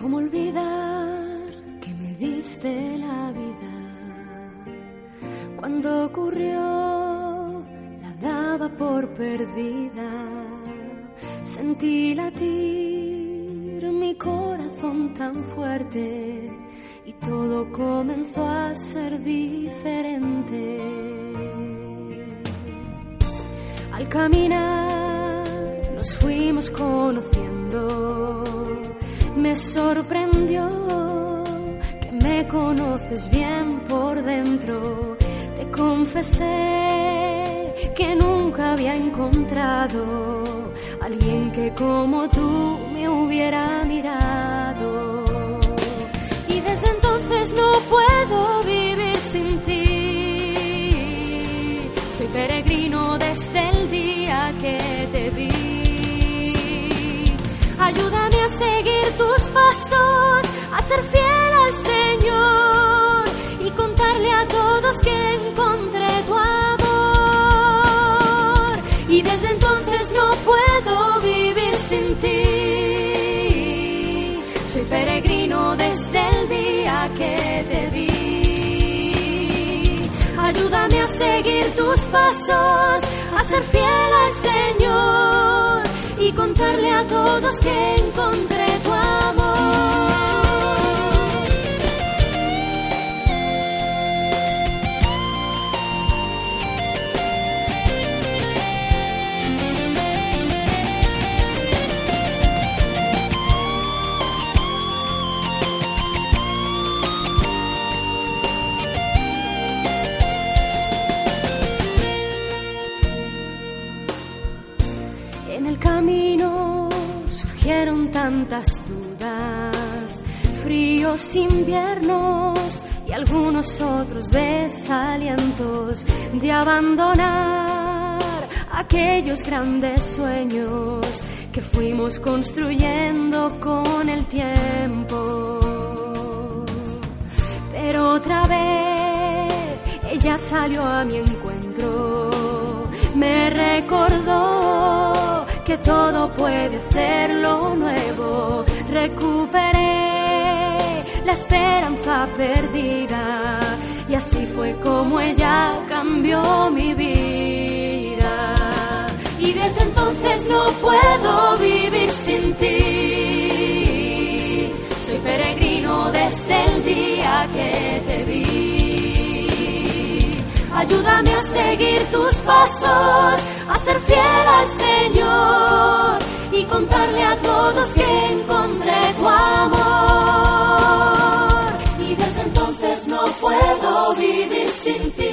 ¿Cómo olvidar que me diste la vida? Cuando ocurrió, la daba por perdida. Sentí latir mi corazón tan fuerte y todo comenzó a ser diferente. Al caminar nos fuimos conociendo, me sorprendió que me conoces bien por dentro. Te confesé que nunca había encontrado alguien que como tú me hubiera mirado. Y desde entonces no puedo Y desde entonces no puedo vivir sin ti. Soy peregrino desde el día que te vi. Ayúdame a seguir tus pasos, a ser fiel al Señor y contarle a todos que encontré En el camino surgieron tantas dudas, fríos inviernos y algunos otros desalientos de abandonar aquellos grandes sueños que fuimos construyendo con el tiempo. Pero otra vez ella salió a mi encuentro, me recordó que todo puede hacerlo nuevo. Recuperé la esperanza perdida y así fue como ella cambió mi vida. Y desde entonces no puedo vivir sin ti. Soy peregrino desde el día que te vi. Ayúdame a seguir tus pasos, ser fiel al Señor y contarle a todos que encontré tu amor. Y desde entonces no puedo vivir sin ti.